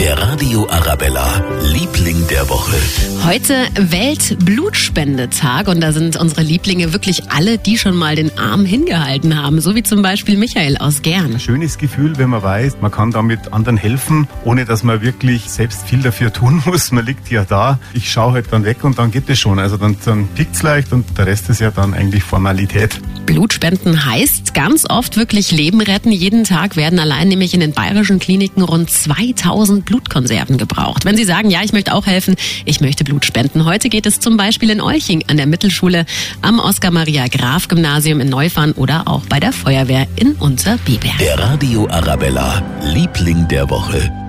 Der Radio Arabella, Liebling der Woche. Heute Weltblutspendetag und da sind unsere Lieblinge wirklich alle, die schon mal den Arm hingehalten haben, so wie zum Beispiel Michael aus Gern. Schönes Gefühl, wenn man weiß, man kann damit anderen helfen, ohne dass man wirklich selbst viel dafür tun muss. Man liegt ja da, ich schaue halt dann weg und dann geht es schon. Also dann, dann pickt's leicht und der Rest ist ja dann eigentlich Formalität. Blutspenden heißt ganz oft wirklich Leben retten. Jeden Tag werden allein nämlich in den bayerischen Kliniken rund 2000 Blutkonserven gebraucht. Wenn Sie sagen, ja, ich möchte auch helfen, ich möchte Blut spenden. Heute geht es zum Beispiel in Olching an der Mittelschule, am Oskar-Maria-Graf-Gymnasium in Neufahren oder auch bei der Feuerwehr in Unterbiberg. Der Radio Arabella, Liebling der Woche.